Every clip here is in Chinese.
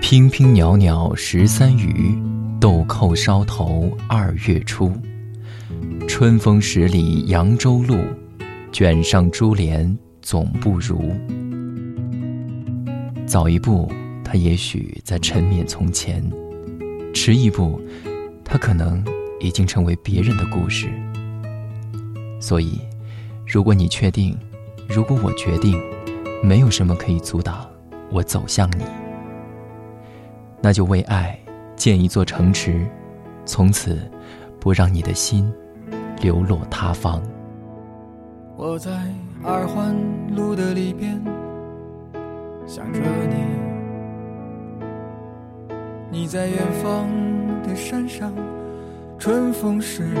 娉娉袅袅十三余，豆蔻梢头二月初。春风十里扬州路，卷上珠帘总不如。早一步，他也许在沉湎从前；迟一步，他可能已经成为别人的故事。所以，如果你确定，如果我决定，没有什么可以阻挡我走向你。那就为爱建一座城池，从此不让你的心流落他方。我在二环路的里边想着你，你在远方的山上，春风十里。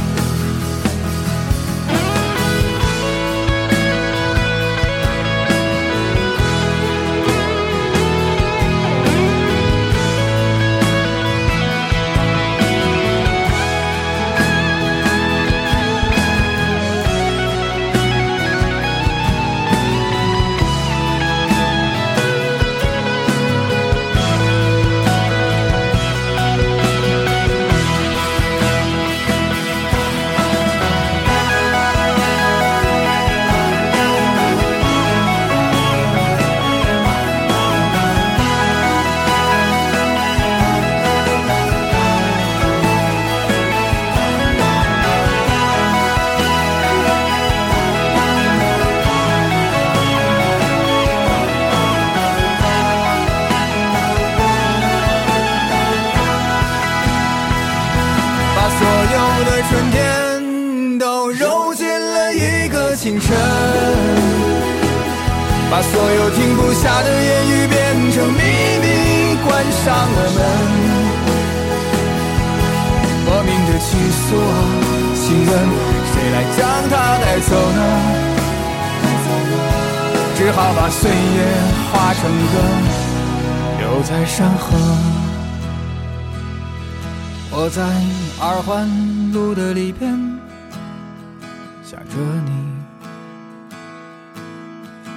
清晨，把所有停不下的言语变成秘密，关上了门。莫名的情愫啊，请问谁来将它带走呢？只好把岁月化成歌，留在山河。我在二环路的里边想着你，